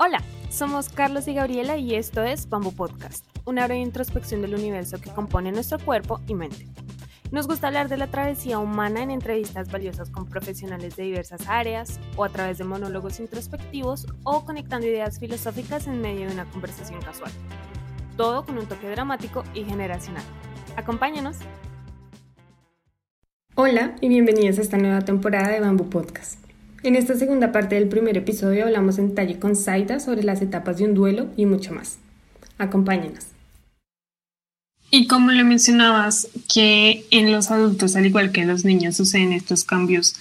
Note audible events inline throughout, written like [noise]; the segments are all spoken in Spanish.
Hola, somos Carlos y Gabriela y esto es Bamboo Podcast, una breve introspección del universo que compone nuestro cuerpo y mente. Nos gusta hablar de la travesía humana en entrevistas valiosas con profesionales de diversas áreas, o a través de monólogos introspectivos, o conectando ideas filosóficas en medio de una conversación casual. Todo con un toque dramático y generacional. Acompáñanos. Hola y bienvenidos a esta nueva temporada de Bamboo Podcast. En esta segunda parte del primer episodio hablamos en detalle con Zaida sobre las etapas de un duelo y mucho más. Acompáñenos. Y como le mencionabas, que en los adultos, al igual que en los niños, suceden estos cambios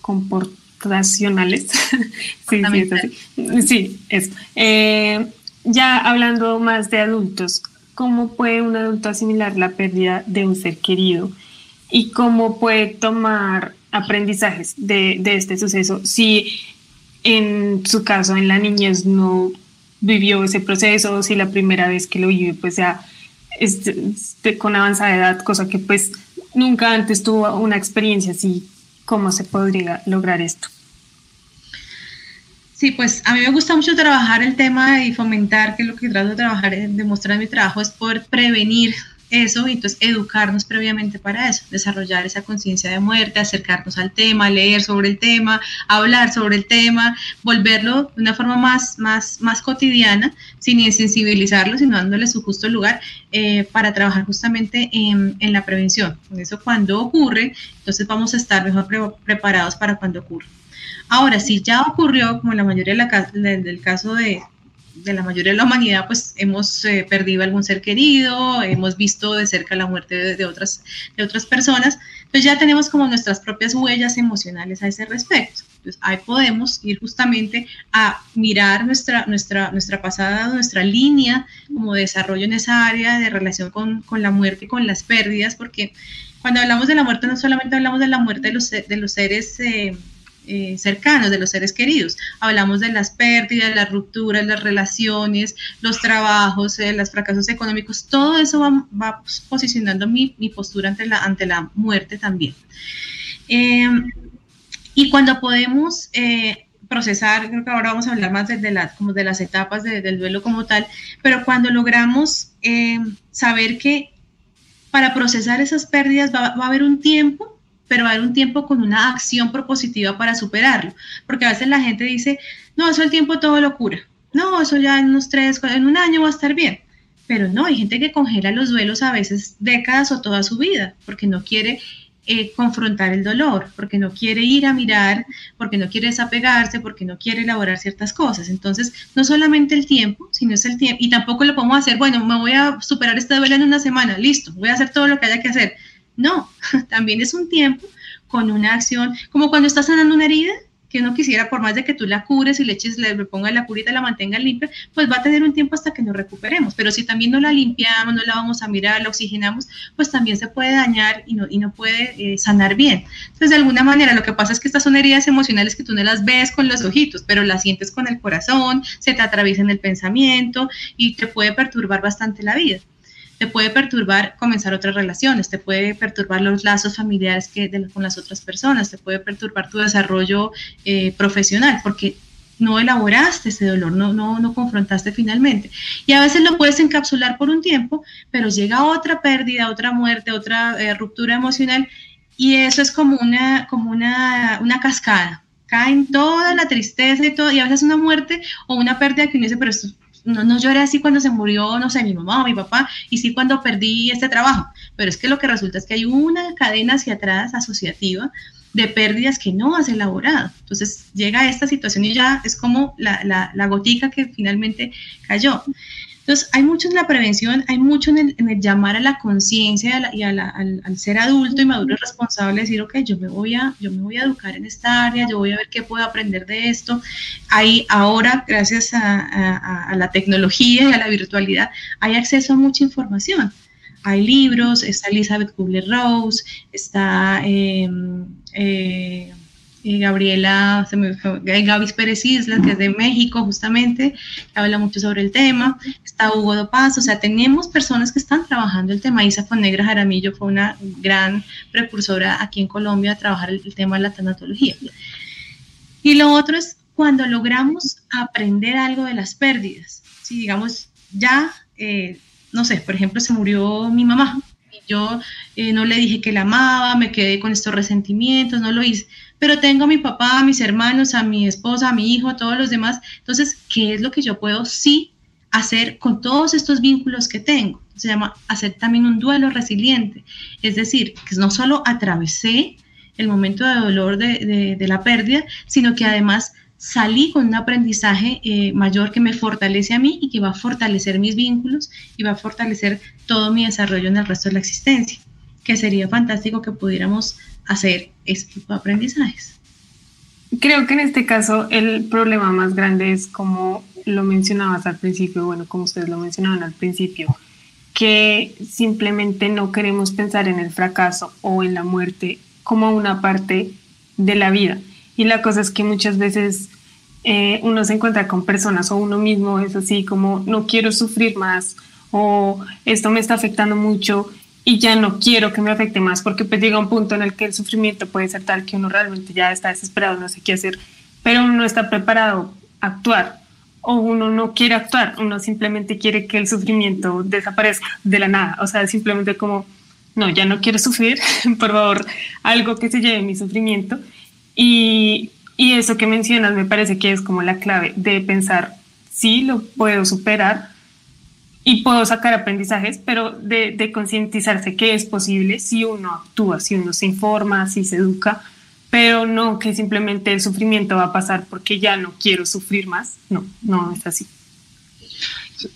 comportacionales. [laughs] sí, sí, sí, eso. Eh, ya hablando más de adultos, ¿cómo puede un adulto asimilar la pérdida de un ser querido? ¿Y cómo puede tomar aprendizajes de, este suceso. Si en su caso, en la niñez, no vivió ese proceso, si la primera vez que lo vive, pues ya con avanzada edad, cosa que pues nunca antes tuvo una experiencia así, ¿cómo se podría lograr esto? Sí, pues a mí me gusta mucho trabajar el tema y fomentar, que lo que trato de trabajar, demostrar en mi trabajo es poder prevenir eso y entonces educarnos previamente para eso, desarrollar esa conciencia de muerte, acercarnos al tema, leer sobre el tema, hablar sobre el tema, volverlo de una forma más, más, más cotidiana, sin insensibilizarlo, sino dándole su justo lugar eh, para trabajar justamente en, en, la prevención. Eso cuando ocurre, entonces vamos a estar mejor preparados para cuando ocurre. Ahora, si ya ocurrió, como en la mayoría del caso de, de la mayoría de la humanidad, pues hemos eh, perdido algún ser querido, hemos visto de cerca la muerte de, otras, de otras personas, pues ya tenemos como nuestras propias huellas emocionales a ese respecto. Entonces ahí podemos ir justamente a mirar nuestra, nuestra, nuestra pasada, nuestra línea como desarrollo en esa área de relación con, con la muerte y con las pérdidas, porque cuando hablamos de la muerte no solamente hablamos de la muerte de los, de los seres... Eh, eh, cercanos, de los seres queridos. Hablamos de las pérdidas, las rupturas, las relaciones, los trabajos, eh, los fracasos económicos, todo eso va, posicionando mi, postura ante la, ante la muerte también. Em, y cuando podemos eh, procesar, creo que ahora vamos a hablar más de, como de las etapas del duelo como tal, pero cuando logramos saber que para procesar esas pérdidas va a haber un tiempo pero va a haber un tiempo con una acción propositiva para superarlo. Porque a veces la gente dice, no, eso el tiempo todo lo cura. No, eso ya en unos tres, en un año va a estar bien. Pero no, hay gente que congela los duelos a veces décadas o toda su vida, porque no quiere eh, confrontar el dolor, porque no quiere ir a mirar, porque no quiere desapegarse, porque no quiere elaborar ciertas cosas. Entonces, no solamente el tiempo, sino es el tiempo, y tampoco lo podemos hacer, bueno, me voy a superar este duelo en una semana, listo, voy a hacer todo lo que haya que hacer. No, [laughs] también es un tiempo con una acción, como cuando estás sanando una herida, que uno quisiera, por más de que tú la cures y le eches, le pongas la curita, la mantenga limpia, pues va a tener un tiempo hasta que nos recuperemos. Pero si también no la limpiamos, no la vamos a mirar, la oxigenamos, pues también se puede dañar y no, y no puede eh, sanar bien. Entonces, de alguna manera, lo que pasa es que estas son heridas emocionales que tú no las ves con los ojitos, pero las sientes con el corazón, se te atraviesa en el pensamiento y te puede perturbar bastante la vida te puede perturbar comenzar otras relaciones, te puede perturbar los lazos familiares que con las otras personas, te puede perturbar tu desarrollo eh, profesional, porque no elaboraste ese dolor, no, no, no confrontaste finalmente. Y a veces lo puedes encapsular por un tiempo, pero llega otra pérdida, otra muerte, otra eh, ruptura emocional, y eso es como una, como una, una cascada. Cae toda la tristeza y todo, y a veces una muerte o una pérdida que uno dice, pero esto no, no lloré así cuando se murió, no sé, mi mamá o mi papá, y sí cuando perdí este trabajo, pero es que lo que resulta es que hay una cadena hacia atrás asociativa de pérdidas que no has elaborado. Entonces llega esta situación y ya es como la, la, la gotica que finalmente cayó. Entonces, hay mucho en la prevención, hay mucho en el, llamar a la conciencia y, al, ser adulto y maduro y responsable, decir, ok, yo me, voy a, yo me voy a educar en esta área, yo voy a ver qué puedo aprender de esto. Hay ahora, gracias a, la tecnología y a la virtualidad, hay acceso a mucha información. Hay libros, está Elizabeth Kubler-Rose, está... Em, eh, Gabriela, se me, Gaby Pérez Islas, que es de México justamente, habla mucho sobre el tema, está Hugo Dopaz, o sea, tenemos personas que están trabajando el tema, Isa Negra Jaramillo fue una gran precursora aquí en Colombia a trabajar el, tema de la tanatología. Y lo otro es cuando logramos aprender algo de las pérdidas. Si digamos, ya, eh, no sé, por ejemplo, se murió mi mamá yo eh, no le dije que la amaba, me quedé con estos resentimientos, no lo hice, pero tengo a mi papá, a mis hermanos, a mi esposa, a mi hijo, a todos los demás. Entonces, ¿qué es lo que yo puedo sí hacer con todos estos vínculos que tengo? Se llama hacer también un duelo resiliente, es decir, que no solo atravesé el momento de dolor de, la pérdida, sino que además salí con un aprendizaje eh, mayor que me fortalece a mí y que va a fortalecer mis vínculos y va a fortalecer todo mi desarrollo en el resto de la existencia, que sería fantástico que pudiéramos hacer ese tipo de aprendizajes. Creo que en este caso el problema más grande es como lo mencionabas al principio, bueno, como ustedes lo mencionaban al principio, que simplemente no queremos pensar en el fracaso o en la muerte como una parte de la vida y la cosa es que muchas veces eh, uno se encuentra con personas o uno mismo es así como no quiero sufrir más o esto me está afectando mucho y ya no quiero que me afecte más porque pues llega un punto en el que el sufrimiento puede ser tal que uno realmente ya está desesperado, no sé qué hacer, pero uno no está preparado a actuar o uno no quiere actuar, uno simplemente quiere que el sufrimiento desaparezca de la nada, o sea, simplemente como, no, ya no quiero sufrir, [laughs] por favor, algo que se lleve mi sufrimiento y, y eso que mencionas me parece que es como la clave de pensar, sí, lo puedo superar y puedo sacar aprendizajes, pero de, concientizarse que es posible si uno actúa, si uno se informa, si se educa, pero no que simplemente el sufrimiento va a pasar porque ya no quiero sufrir más. No, no es así.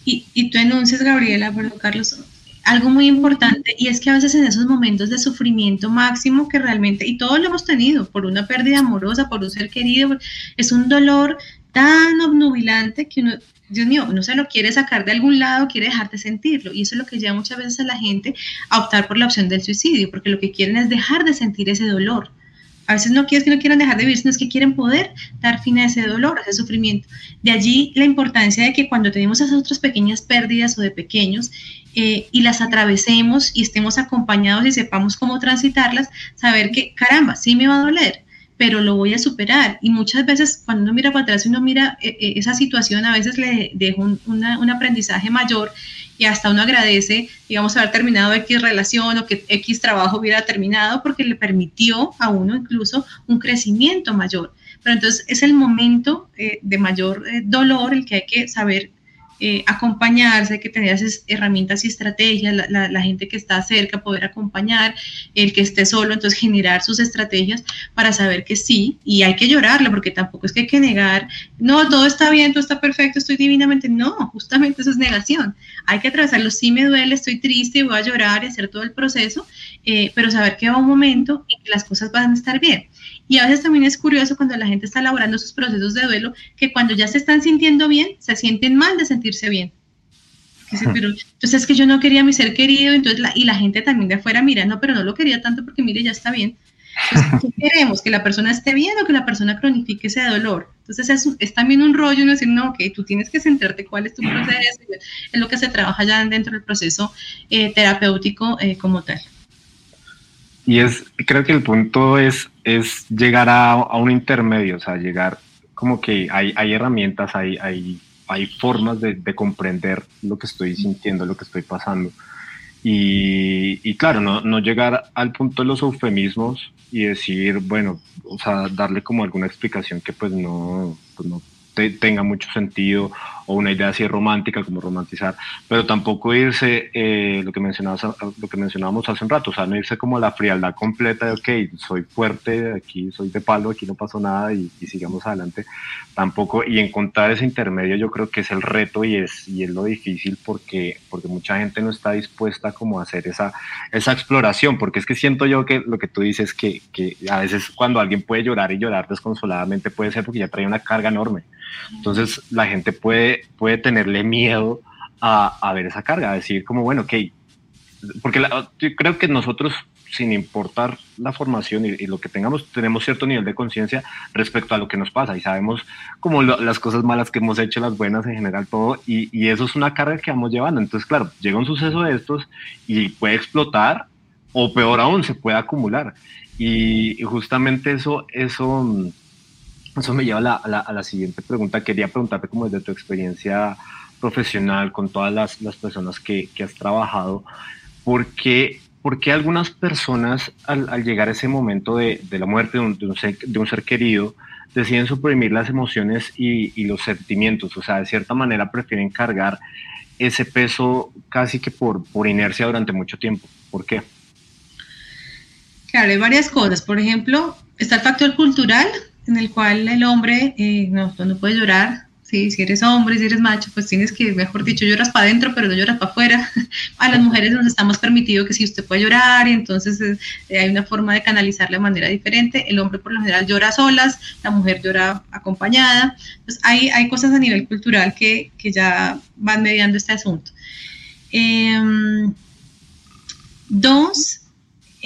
Y, y tú enuncias, Gabriela, perdón, Carlos, algo muy importante y es que a veces en esos momentos de sufrimiento máximo que realmente, y todos lo hemos tenido, por una pérdida amorosa, por un ser querido, es un dolor tan obnubilante que uno, Dios mío, no se lo quiere sacar de algún lado, quiere dejarte sentirlo. Y eso es lo que lleva muchas veces a la gente a optar por la opción del suicidio, porque lo que quieren es dejar de sentir ese dolor. A veces no es que no quieran dejar de vivir, sino es que quieren poder dar fin a ese dolor, a ese sufrimiento. De allí la importancia de que cuando tenemos esas otras pequeñas pérdidas o de pequeños eh, y las atravesemos y estemos acompañados y sepamos cómo transitarlas, saber que, caramba, sí me va a doler, pero lo voy a superar. Y muchas veces cuando uno mira para atrás y uno mira eh, eh, esa situación, a veces le deja un, un aprendizaje mayor y hasta uno agradece, digamos, haber terminado X relación o que X trabajo hubiera terminado porque le permitió a uno incluso un crecimiento mayor. Pero entonces es el momento eh, de mayor dolor el que hay que saber eh, acompañarse, hay que tener esas herramientas y estrategias, la, gente que está cerca, poder acompañar, el que esté solo, entonces generar sus estrategias para saber que sí, y hay que llorarle, porque tampoco es que hay que negar, no, todo está bien, todo está perfecto, estoy divinamente, no, justamente eso es negación, hay que atravesarlo, sí me duele, estoy triste, voy a llorar y hacer todo el proceso, eh, pero saber que va un momento y que las cosas van a estar bien. Y a veces también es curioso cuando la gente está elaborando sus procesos de duelo, que cuando ya se están sintiendo bien, se sienten mal de sentirse bien. pero, entonces es que yo no quería a mi ser querido, entonces y la gente también de afuera mira, no, pero no lo quería tanto porque mire, ya está bien. Entonces, [laughs] ¿qué queremos? ¿Que la persona esté bien o que la persona cronifique ese dolor? Entonces es, es también un rollo no decir, no, que tú tienes que centrarte cuál es tu proceso, es lo que se trabaja ya dentro del proceso eh, terapéutico eh, como tal. Y es, creo que el punto es, es llegar a, a un intermedio, o sea, llegar como que hay, hay herramientas, hay, hay, hay formas de, de, comprender lo que estoy sintiendo, lo que estoy pasando. Y, y claro, no, no, llegar al punto de los eufemismos y decir, bueno, o sea, darle como alguna explicación que pues no, pues no tenga mucho sentido o una idea así romántica como romantizar, pero tampoco irse, eh, lo, que mencionabas, lo que mencionábamos hace un rato, o sea, no irse como a la frialdad completa de, ok, soy fuerte, aquí soy de palo, aquí no pasó nada y, sigamos adelante, tampoco, y encontrar ese intermedio yo creo que es el reto y es, y es lo difícil porque, porque mucha gente no está dispuesta como a hacer esa, esa exploración, porque es que siento yo que lo que tú dices, que, que a veces cuando alguien puede llorar y llorar desconsoladamente puede ser porque ya trae una carga enorme. Entonces la gente puede, puede tenerle miedo a, a ver esa carga, a decir como, bueno, ok, porque yo creo que nosotros, sin importar la formación y, lo que tengamos, tenemos cierto nivel de conciencia respecto a lo que nos pasa y sabemos como las cosas malas que hemos hecho, las buenas en general, todo, y, y, eso es una carga que vamos llevando. Entonces, claro, llega un suceso de estos y puede explotar o peor aún, se puede acumular. Y, y justamente eso, eso eso me lleva a la, a la, siguiente pregunta. Quería preguntarte como desde tu experiencia profesional con todas las, las personas que, que, has trabajado, ¿por qué, por qué algunas personas al, al, llegar a ese momento de, de la muerte de un, de, un ser, de un, ser, querido deciden suprimir las emociones y, y, los sentimientos? O sea, de cierta manera prefieren cargar ese peso casi que por, por inercia durante mucho tiempo. ¿Por qué? Claro, hay varias cosas. Por ejemplo, está el factor cultural, en el cual el hombre eh, no, no puede llorar. ¿sí? Si eres hombre, si eres macho, pues tienes que, mejor dicho, lloras para adentro, pero no lloras para afuera. [laughs] A las mujeres nos estamos permitido que si usted puede llorar, y entonces eh, hay una forma de canalizarla de manera diferente. El hombre por lo general llora solas, la mujer llora acompañada. Entonces hay, hay cosas a nivel cultural que, que ya van mediando este asunto. Eh, dos,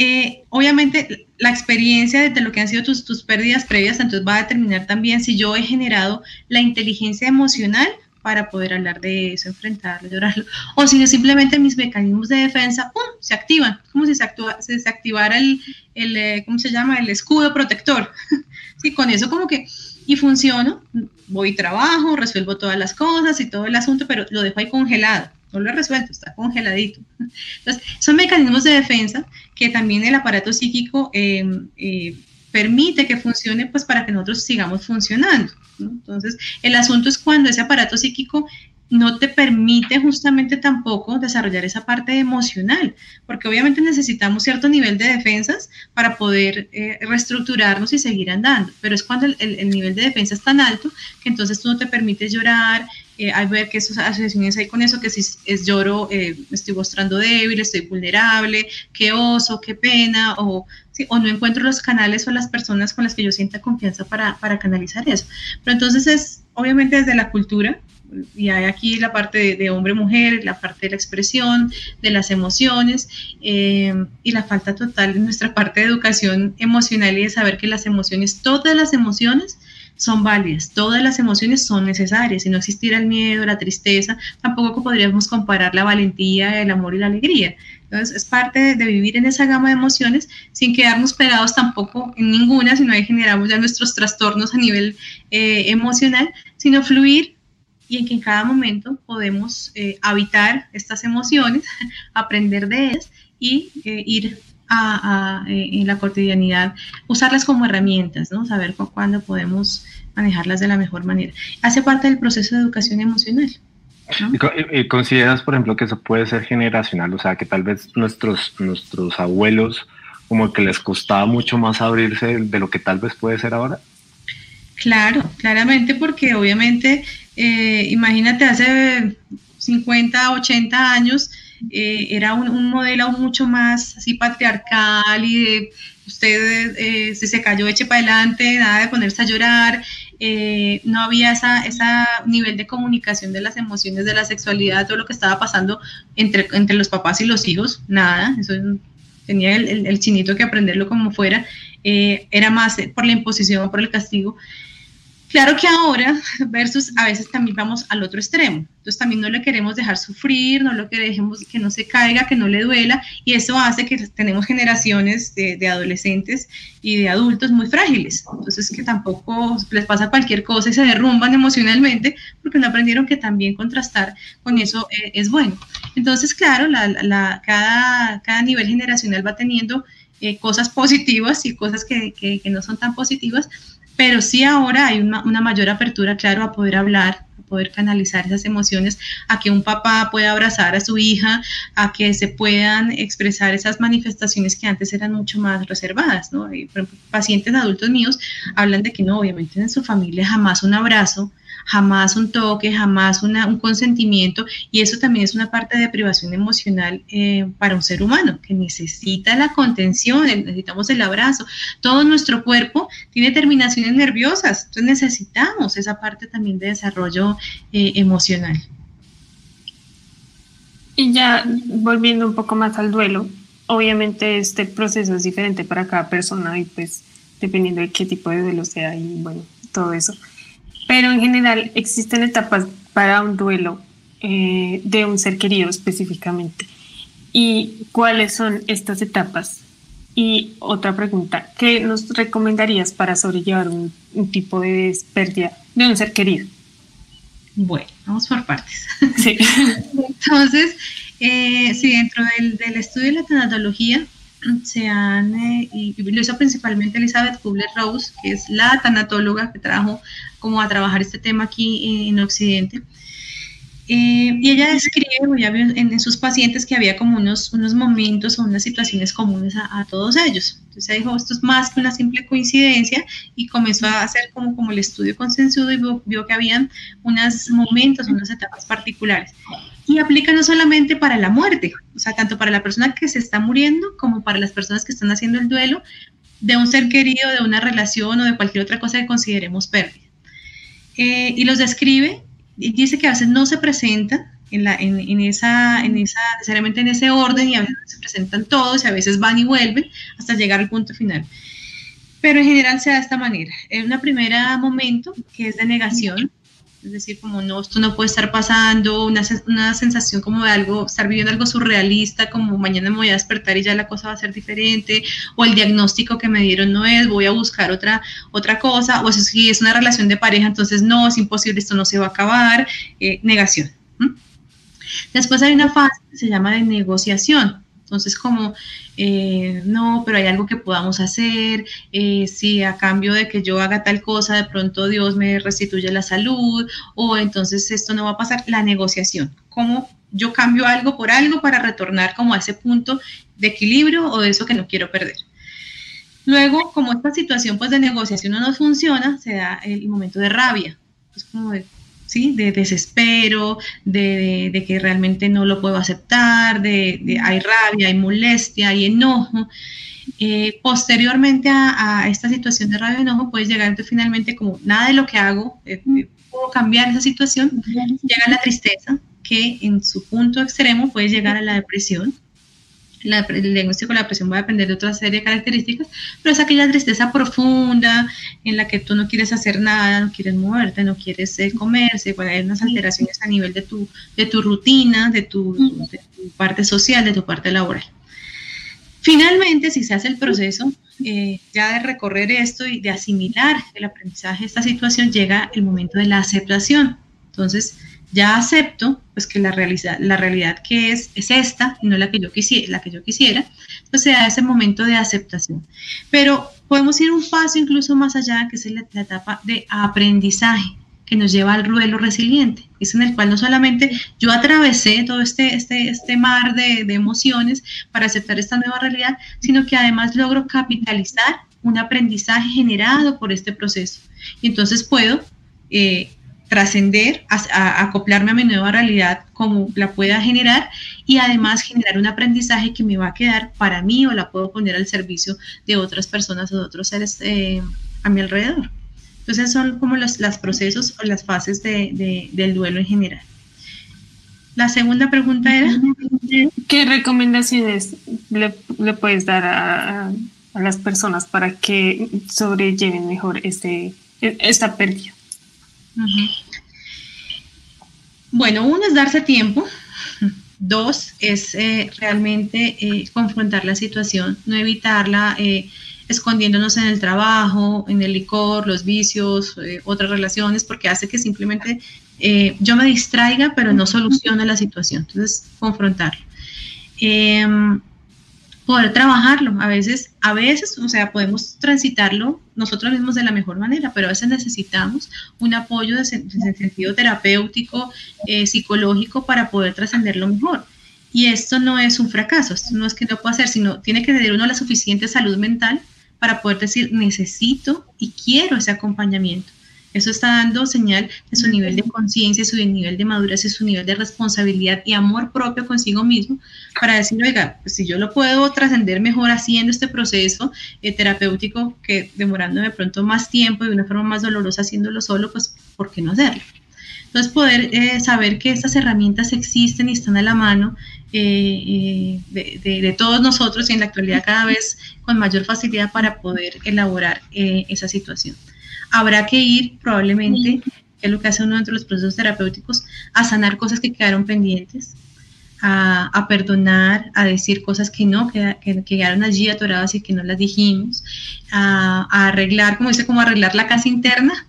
eh, obviamente la experiencia de lo que han sido tus, tus pérdidas previas, entonces va a determinar también si yo he generado la inteligencia emocional para poder hablar de eso, enfrentarlo, llorarlo, o si simplemente mis mecanismos de defensa ¡pum! se activan, como si se, se, se activara el, el, eh, ¿cómo se llama? El escudo protector. [laughs] sí, con eso como que, y funciono, voy y trabajo, resuelvo todas las cosas y todo el asunto, pero lo dejo ahí congelado no lo he resuelto, está congeladito. Entonces, son mecanismos de defensa que también el aparato psíquico eh, eh, permite que funcione pues para que nosotros sigamos funcionando. ¿no? Entonces, el asunto es cuando ese aparato psíquico no te permite justamente tampoco desarrollar esa parte emocional, porque obviamente necesitamos cierto nivel de defensas para poder eh, reestructurarnos y seguir andando, pero es cuando el, el, el, nivel de defensa es tan alto que entonces tú no te permites llorar, eh, hay ver que esas asociaciones hay con eso, que si es lloro, eh, me estoy mostrando débil, estoy vulnerable, qué oso, qué pena, o, ¿sí? o no encuentro los canales o las personas con las que yo sienta confianza para, para canalizar eso. Pero entonces es, obviamente desde la cultura, y hay aquí la parte de, de hombre-mujer, la parte de la expresión, de las emociones eh, y la falta total de nuestra parte de educación emocional y de saber que las emociones, todas las emociones, son válidas, todas las emociones son necesarias. Si no existiera el miedo, la tristeza, tampoco podríamos comparar la valentía, el amor y la alegría. Entonces, es parte de, vivir en esa gama de emociones sin quedarnos pegados tampoco en ninguna, sino ahí generamos ya nuestros trastornos a nivel eh, emocional, sino fluir y en que en cada momento podemos eh, habitar estas emociones, [laughs] aprender de ellas y eh, ir a, a, en la cotidianidad, usarlas como herramientas, ¿no? Saber cuándo podemos manejarlas de la mejor manera. Hace parte del proceso de educación emocional. ¿no? ¿Y consideras, por ejemplo, que eso puede ser generacional? O sea, que tal vez nuestros, nuestros abuelos como que les costaba mucho más abrirse de lo que tal vez puede ser ahora. Claro, claramente, porque obviamente, eh, imagínate, hace 50, 80 años, eh, era un, modelo mucho más así patriarcal y de usted eh, si se cayó eche para adelante, nada de ponerse a llorar, eh, no había ese nivel de comunicación de las emociones, de la sexualidad, todo lo que estaba pasando entre, entre los papás y los hijos, nada, eso tenía el, el, el chinito que aprenderlo como fuera, eh, era más por la imposición, por el castigo. Claro que ahora, [laughs] versus a veces también vamos al otro extremo. Entonces también no le queremos dejar sufrir, no lo queremos que no se caiga, que no le duela, y eso hace que tenemos generaciones de, adolescentes y de adultos muy frágiles. Entonces que tampoco les pasa cualquier cosa y se derrumban emocionalmente porque no aprendieron que también contrastar con eso eh, es bueno. Entonces, claro, la, la, cada, nivel generacional va teniendo eh, cosas positivas y cosas que, que, que no son tan positivas, pero sí ahora hay una, una, mayor apertura, claro, a poder hablar, a poder canalizar esas emociones, a que un papá pueda abrazar a su hija, a que se puedan expresar esas manifestaciones que antes eran mucho más reservadas, ¿no? Pacientes adultos míos hablan de que no, obviamente en su familia jamás un abrazo, jamás un toque, jamás un consentimiento, y eso también es una parte de privación emocional eh, para un ser humano, que necesita la contención, necesitamos el abrazo. Todo nuestro cuerpo tiene terminaciones nerviosas, entonces necesitamos esa parte también de desarrollo eh, emocional. Y ya volviendo un poco más al duelo, obviamente este proceso es diferente para cada persona y pues dependiendo de qué tipo de duelo sea y bueno, todo eso pero en general existen etapas para un duelo eh, de un ser querido específicamente. ¿Y cuáles son estas etapas? Y otra pregunta, ¿qué nos recomendarías para sobrellevar un, tipo de pérdida de un ser querido? Bueno, vamos por partes. Sí. [laughs] Entonces, eh, sí, dentro del, estudio de la tanatología se han, y lo hizo principalmente Elizabeth Kubler-Rose, que es la tanatóloga que trajo como a trabajar este tema aquí en Occidente. Eh, y ella describe en, sus pacientes que había como unos, unos momentos o unas situaciones comunes a, todos ellos. Entonces ella dijo, esto es más que una simple coincidencia y comenzó a hacer como, como el estudio consensuado y vio, que habían unos momentos, unas etapas particulares. Y aplica no solamente para la muerte, o sea, tanto para la persona que se está muriendo como para las personas que están haciendo el duelo de un ser querido, de una relación o de cualquier otra cosa que consideremos pérdida. Eh, y los describe dice que a veces no se presenta en, la, en, esa, en esa, necesariamente en ese orden y a veces se presentan todos y a veces van y vuelven hasta llegar al punto final. Pero en general se da de esta manera. En un primer momento que es de negación, es decir, como no, esto no puede estar pasando, una, una, sensación como de algo, estar viviendo algo surrealista, como mañana me voy a despertar y ya la cosa va a ser diferente, o el diagnóstico que me dieron no es, voy a buscar otra, otra cosa, o si es una relación de pareja, entonces no, es imposible, esto no se va a acabar, eh, negación. Después hay una fase que se llama de negociación, entonces, como, eh, no, pero hay algo que podamos hacer, eh, si a cambio de que yo haga tal cosa, de pronto Dios me restituye la salud, o entonces esto no va a pasar, la negociación, cómo yo cambio algo por algo para retornar como a ese punto de equilibrio o de eso que no quiero perder. Luego, como esta situación pues de negociación no nos funciona, se da el momento de rabia. Es como de, ¿sí? De desespero, de, que realmente no lo puedo aceptar, de, hay rabia, hay molestia, hay enojo. Eh, posteriormente a, esta situación de rabia y enojo, puedes llegar finalmente como nada de lo que hago, eh, eh, puedo cambiar esa situación, llega la tristeza, que en su punto extremo puede llegar a la depresión, el diagnóstico de la depresión va a depender de otra serie de características, pero es aquella tristeza profunda en la que tú no quieres hacer nada, no quieres moverte, no quieres eh, comerse, puede haber unas alteraciones a nivel de tu, de tu rutina, de tu, parte social, de tu parte laboral. Finalmente, si se hace el proceso eh, ya de recorrer esto y de asimilar el aprendizaje de esta situación, llega el momento de la aceptación. Entonces, ya acepto pues que la realidad, la realidad que es es esta y no la que yo quisiera, la que yo quisiera, pues ese momento de aceptación. Pero podemos ir un paso incluso más allá, que es la, etapa de aprendizaje que nos lleva al duelo resiliente, es en el cual no solamente yo atravesé todo este, este, este mar de, emociones para aceptar esta nueva realidad, sino que además logro capitalizar un aprendizaje generado por este proceso. Y entonces puedo eh, trascender, a, acoplarme a mi nueva realidad como la pueda generar y además generar un aprendizaje que me va a quedar para mí o la puedo poner al servicio de otras personas o de otros seres eh, a mi alrededor. Entonces son como los, procesos o las fases del duelo en general. La segunda pregunta era... ¿Qué recomendaciones le, puedes dar a, las personas para que sobrelleven mejor este, esta pérdida? Bueno, uno es darse tiempo. Dos es eh, realmente eh, confrontar la situación, no evitarla eh, escondiéndonos en el trabajo, en el licor, los vicios, otras relaciones, porque hace que simplemente yo me distraiga, pero no soluciona la situación. Entonces, confrontarlo. Poder trabajarlo. A veces, a veces, o sea, podemos transitarlo nosotros mismos de la mejor manera, pero a veces necesitamos un apoyo de, sentido terapéutico, eh, psicológico para poder trascenderlo mejor. Y esto no es un fracaso, esto no es que no pueda hacer, sino tiene que tener uno la suficiente salud mental para poder decir necesito y quiero ese acompañamiento. Eso está dando señal de su nivel de conciencia, su nivel de madurez, su nivel de responsabilidad y amor propio consigo mismo para decir, oiga, pues si yo lo puedo trascender mejor haciendo este proceso eh, terapéutico que demorando de pronto más tiempo y de una forma más dolorosa haciéndolo solo, pues ¿por qué no hacerlo? Entonces poder eh, saber que estas herramientas existen y están a la mano eh, de, de, todos nosotros y en la actualidad cada vez con mayor facilidad para poder elaborar esa situación habrá que ir probablemente, que es lo que hace uno dentro de los procesos terapéuticos, a sanar cosas que quedaron pendientes, a, perdonar, a decir cosas que no, que, que, quedaron allí atoradas y que no las dijimos, a, arreglar, como dice, como arreglar la casa interna.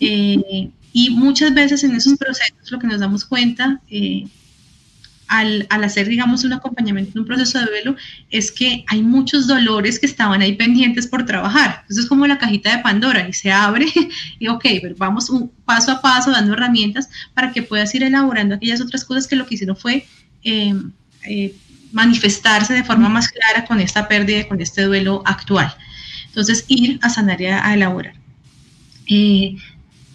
Eh, y muchas veces en esos procesos lo que nos damos cuenta eh, al, hacer, digamos, un acompañamiento en un proceso de duelo, es que hay muchos dolores que estaban ahí pendientes por trabajar. Eso es como la cajita de Pandora y se abre [laughs] y, ok, pero vamos un paso a paso dando herramientas para que puedas ir elaborando aquellas otras cosas que lo que hicieron fue em, eh, manifestarse de forma más clara con esta pérdida, con este duelo actual. Entonces, ir a sanar y a, elaborar. Eh,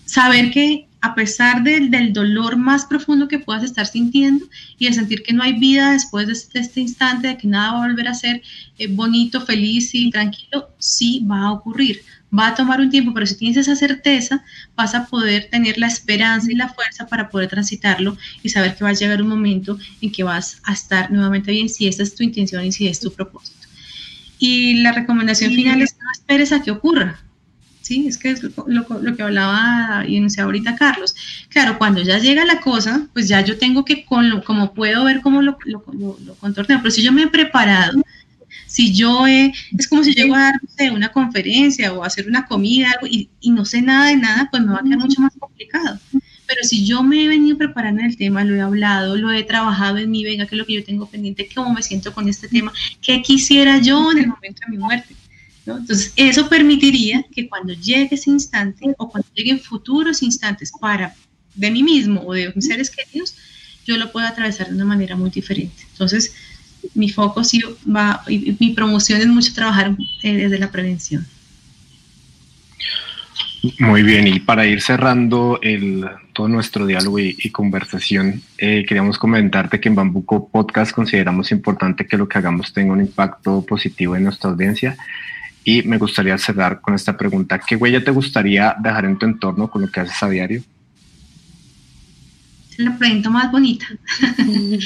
saber que a pesar del, dolor más profundo que puedas estar sintiendo y de sentir que no hay vida después de este, este instante, de que nada va a volver a ser eh, bonito, feliz y tranquilo, sí va a ocurrir. Va a tomar un tiempo, pero si tienes esa certeza, vas a poder tener la esperanza y la fuerza para poder transitarlo y saber que va a llegar un momento en que vas a estar nuevamente bien si esa es tu intención y si es tu propósito. Y la recomendación final es no esperes a que ocurra ¿sí? Es que es lo, que hablaba y enunciaba ahorita Carlos. Claro, cuando ya llega la cosa, pues ya yo tengo que, con como puedo ver cómo lo, lo, contorneo, pero si yo me he preparado, si yo he, es como si llego a dar una conferencia o a hacer una comida algo, y, y, no sé nada de nada, pues me va a quedar mucho más complicado. Pero si yo me he venido preparando el tema, lo he hablado, lo he trabajado en mí, venga, qué es lo que yo tengo pendiente, cómo me siento con este tema, qué quisiera yo en el momento de mi muerte. Entonces, eso permitiría que cuando llegue ese instante o cuando lleguen futuros instantes para de mí mismo o de seres queridos, yo lo pueda atravesar de una manera muy diferente. Entonces, mi foco sí va, y mi promoción es mucho trabajar eh, desde la prevención. Muy bien, y para ir cerrando el, todo nuestro diálogo y, conversación, eh, queríamos comentarte que en Bambuco Podcast consideramos importante que lo que hagamos tenga un impacto positivo en nuestra audiencia y me gustaría cerrar con esta pregunta. ¿Qué huella te gustaría dejar en tu entorno con lo que haces a diario? La pregunta más bonita. [laughs]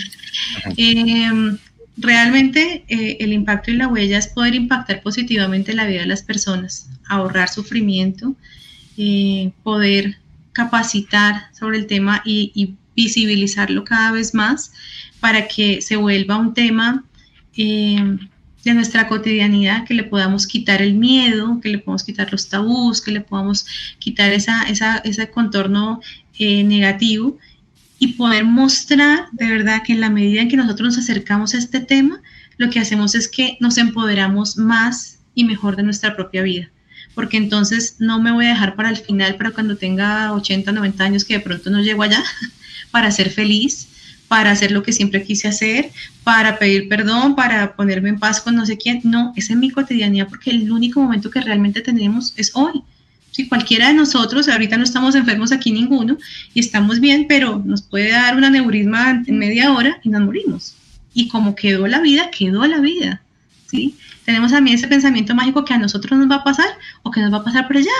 Em, realmente eh, el impacto y la huella es poder impactar positivamente la vida de las personas, ahorrar sufrimiento, eh, poder capacitar sobre el tema y, y, visibilizarlo cada vez más para que se vuelva un tema eh, de nuestra cotidianidad, que le podamos quitar el miedo, que le podamos quitar los tabús, que le podamos quitar esa, ese contorno eh, negativo y poder mostrar de verdad que en la medida en que nosotros nos acercamos a este tema, lo que hacemos es que nos empoderamos más y mejor de nuestra propia vida. Porque entonces no me voy a dejar para el final, para cuando tenga 80, 90 años, que de pronto no llego allá, [laughs] para ser feliz, para hacer lo que siempre quise hacer, para pedir perdón, para ponerme en paz con no sé quién. No, esa es mi cotidianidad porque el único momento que realmente tenemos es hoy. Si cualquiera de nosotros, ahorita no estamos enfermos aquí ninguno y estamos bien, pero nos puede dar una neurisma en media hora y nos morimos. Y como quedó la vida, quedó la vida. ¿sí? Tenemos mí ese pensamiento mágico que a nosotros nos va a pasar o que nos va a pasar por allá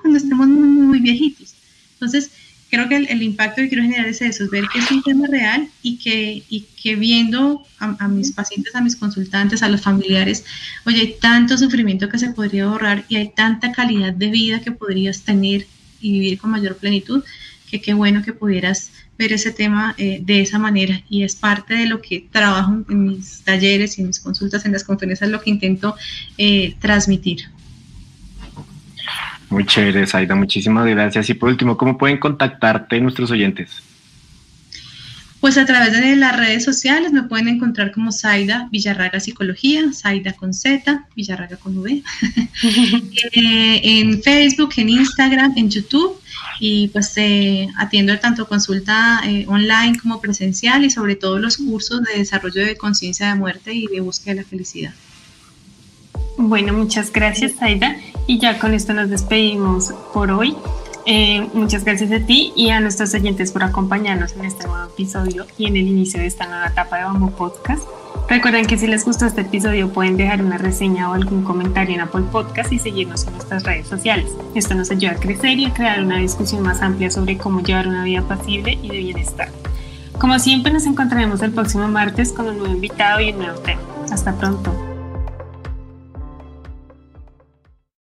cuando estemos muy viejitos. Entonces, creo que el, impacto que quiero generar es eso, es ver que es un tema real y que, y que viendo a, mis pacientes, a mis consultantes, a los familiares, oye, hay tanto sufrimiento que se podría ahorrar y hay tanta calidad de vida que podrías tener y vivir con mayor plenitud, que qué bueno que pudieras ver ese tema eh, de esa manera y es parte de lo que trabajo en mis talleres y en mis consultas, en las conferencias, lo que intento eh, transmitir. Muy chévere, Saida, muchísimas gracias. Y por último, ¿cómo pueden contactarte nuestros oyentes? Pues a través de las redes sociales me pueden encontrar como Saida Villarraga Psicología, Saida con Z, Villarraga con V, [laughs] eh, en Facebook, en Instagram, en YouTube y pues eh, atiendo tanto consulta eh, online como presencial y sobre todo los cursos de desarrollo de conciencia de muerte y de búsqueda de la felicidad. Bueno, muchas gracias, Aida. Y ya con esto nos despedimos por hoy. Eh, muchas gracias a ti y a nuestros oyentes por acompañarnos en este nuevo episodio y en el inicio de esta nueva etapa de Bamboo Podcast. Recuerden que si les gustó este episodio pueden dejar una reseña o algún comentario en Apple Podcast y seguirnos en nuestras redes sociales. Esto nos ayuda a crecer y a crear una discusión más amplia sobre cómo llevar una vida pasible y de bienestar. Como siempre nos encontraremos el próximo martes con un nuevo invitado y un nuevo tema. Hasta pronto.